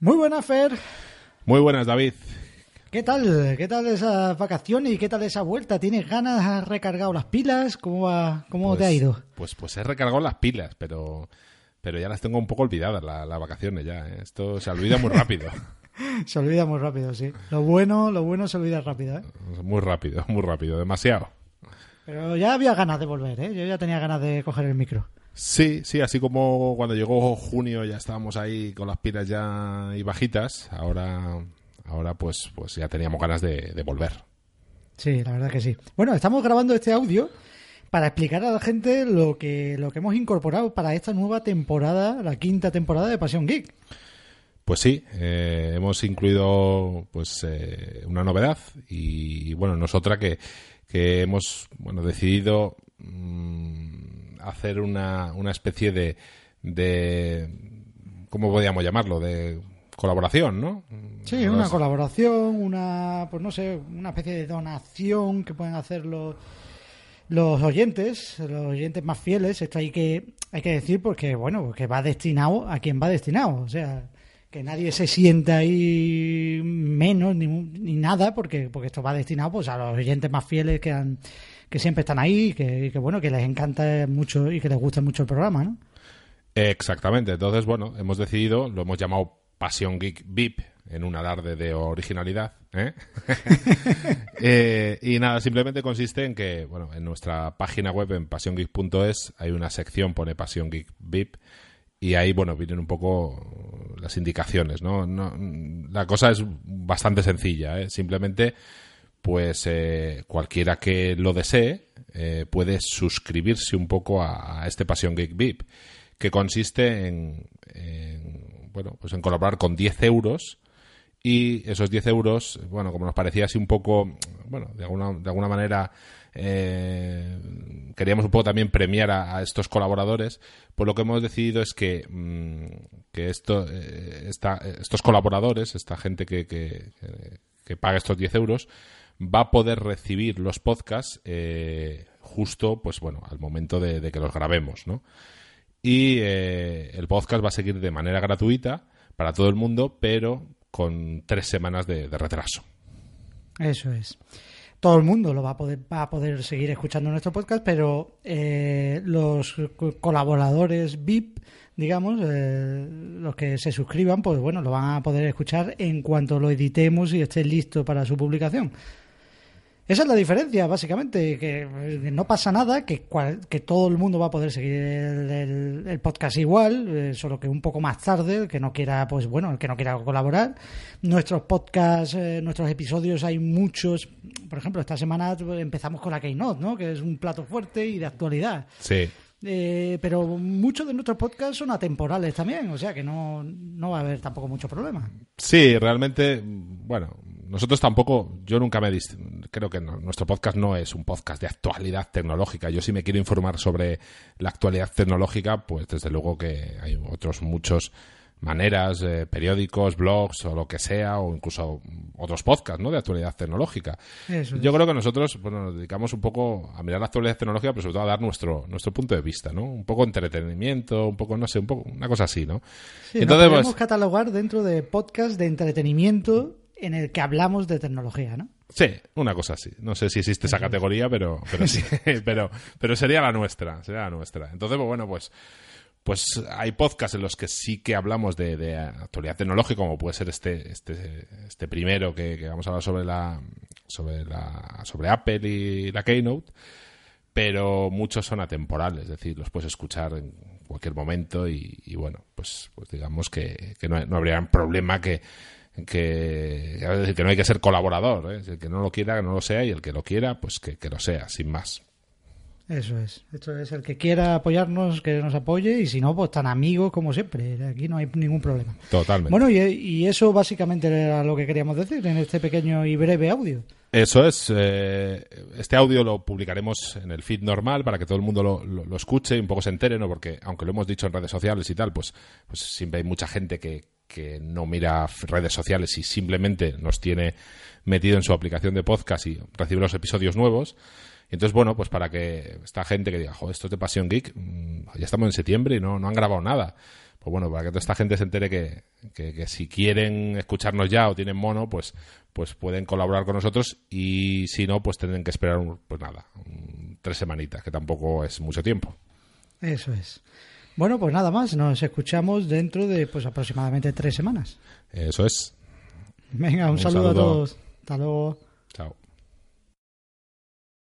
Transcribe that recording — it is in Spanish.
Muy buenas, Fer. Muy buenas, David. ¿Qué tal? ¿Qué tal esa vacaciones y qué tal esa vuelta? ¿Tienes ganas? ¿Has recargado las pilas? ¿Cómo, va, cómo te ha Pues- ido? Pues, pues he recargado las pilas, pero, pero ya las tengo un poco olvidadas, la- las vacaciones ya. ¿eh? Esto se olvida muy rápido. Se olvida muy rápido, sí. Lo bueno, lo bueno se olvida rápido, ¿eh? muy rápido, muy rápido, demasiado. Pero ya había ganas de volver, ¿eh? Yo ya tenía ganas de coger el micro. Sí, sí, así como cuando llegó junio ya estábamos ahí con las pilas ya y bajitas, ahora, ahora pues, pues ya teníamos ganas de, de volver. Sí, la verdad que sí. Bueno, estamos grabando este audio para explicar a la gente lo que, lo que hemos incorporado para esta nueva temporada, la quinta temporada de Pasión Geek. Pues sí, eh, hemos incluido pues eh, una novedad y bueno, nosotras que, que hemos bueno decidido mm, hacer una, una especie de, de ¿cómo podríamos llamarlo? de colaboración, ¿no? Sí, No una colaboración, una, pues no sé, una especie de donación que pueden hacer los, los oyentes, los oyentes más fieles. Esto hay que, hay que decir porque, bueno, que va destinado a quien va destinado. O sea, que nadie se sienta ahí menos ni, ni nada porque, porque esto va destinado pues a los oyentes más fieles que han, que siempre están ahí y que, bueno, que les encanta mucho y que les gusta mucho el programa, ¿no? Exactamente. Entonces, bueno, hemos decidido, lo hemos llamado Pasión Geek VIP en un alarde de originalidad. ¿eh? Eh, y nada, simplemente consiste en que, bueno, en nuestra página web, en pasiongeek.es, hay una sección, pone Pasión Geek VIP, y ahí, bueno, vienen un poco las indicaciones, ¿no? no la cosa es bastante sencilla, ¿eh? Simplemente, pues eh, cualquiera que lo desee eh, puede suscribirse un poco a, este Pasión Geek VIP, que consiste en, en, bueno, pues en colaborar con 10 euros y esos 10 euros, bueno, como nos parecía así un poco, bueno, de alguna, de alguna manera eh, queríamos un poco también premiar a, estos colaboradores, pues lo que hemos decidido es que, mm, que esto, eh, esta- estos colaboradores, esta gente que, que, paga estos 10 euros, va a poder recibir los podcasts eh, justo, pues bueno, al momento de, de que los grabemos, ¿no? Y eh, el podcast va a seguir de manera gratuita para todo el mundo, pero con tres semanas de, retraso. Eso es. Todo el mundo lo va a poder, va a poder seguir escuchando nuestro podcast, pero eh, los co- colaboradores VIP, digamos, eh, los que se suscriban, pues bueno, lo van a poder escuchar en cuanto lo editemos y esté listo para su publicación. Esa es la diferencia, básicamente, que no pasa nada, que, cual- que todo el mundo va a poder seguir el, el- el podcast igual, eh, solo que un poco más tarde, el que no quiera, pues bueno, el que no quiera colaborar. Nuestros podcasts, eh, nuestros episodios, hay muchos, por ejemplo, esta semana empezamos con la Keynote, ¿no? Que es un plato fuerte y de actualidad. Sí, Eh, pero muchos de nuestros podcasts son atemporales también, o sea que no, no va a haber tampoco mucho problema. sí, realmente, bueno, nosotros tampoco, yo nunca me creo que no- nuestro podcast no es un podcast de actualidad tecnológica. Yo si me quiero informar sobre la actualidad tecnológica, pues desde luego que hay otros muchos maneras, eh, periódicos, blogs o lo que sea, o incluso otros podcasts, ¿no? De actualidad tecnológica. Eso es. Yo creo que nosotros, bueno, nos dedicamos un poco a mirar la actualidad tecnológica, pero sobre todo a dar nuestro, nuestro punto de vista, ¿no? Un poco entretenimiento, un poco, no sé, un poco, una cosa así, ¿no? Sí, Entonces, nos podemos pues, catalogar dentro de podcast de entretenimiento en el que hablamos de tecnología, ¿no? sí, una cosa así. No sé si existe esa categoría, pero, pero sí, pero, pero sería la nuestra, sería la nuestra. Entonces, pues, bueno, pues, pues hay podcasts en los que sí que hablamos de, de actualidad tecnológica, como puede ser este, este, este primero que, que vamos a hablar sobre la, sobre la, sobre Apple y la Keynote. pero muchos son atemporales, es decir, los puedes escuchar en cualquier momento y, y bueno, pues, pues digamos que, que no, no habría problema que, que, decir, que no hay que ser colaborador, ¿eh? el que no lo quiera, que no lo sea, y el que lo quiera, pues que, que lo sea, sin más. Eso es. Esto es el que quiera apoyarnos, que nos apoye, y si no, pues tan amigos como siempre. Aquí no hay ningún problema. Totalmente. Bueno, y, y eso básicamente era lo que queríamos decir en este pequeño y breve audio. Eso es. eh, este audio lo publicaremos en el feed normal para que todo el mundo lo, lo- lo escuche y un poco se entere, ¿no? Porque aunque lo hemos dicho en redes sociales y tal, pues, pues siempre hay mucha gente que, que no mira redes sociales y simplemente nos tiene metido en su aplicación de podcast y recibe los episodios nuevos. Entonces, bueno, pues para que esta gente que diga, joder, esto es de Pasión Geek, mm, ya estamos en septiembre y no, no han grabado nada. pues bueno, para que toda esta gente se entere que, que, si quieren escucharnos ya o tienen mono, pues, pues pueden colaborar con nosotros y si no, pues tendrán que esperar, pues nada, tres semanitas, que tampoco es mucho tiempo. Eso es. Bueno, pues nada más, nos escuchamos dentro de pues aproximadamente tres semanas. Eso es. Venga, un, saludo, saludo a todos. Hasta luego. Chao.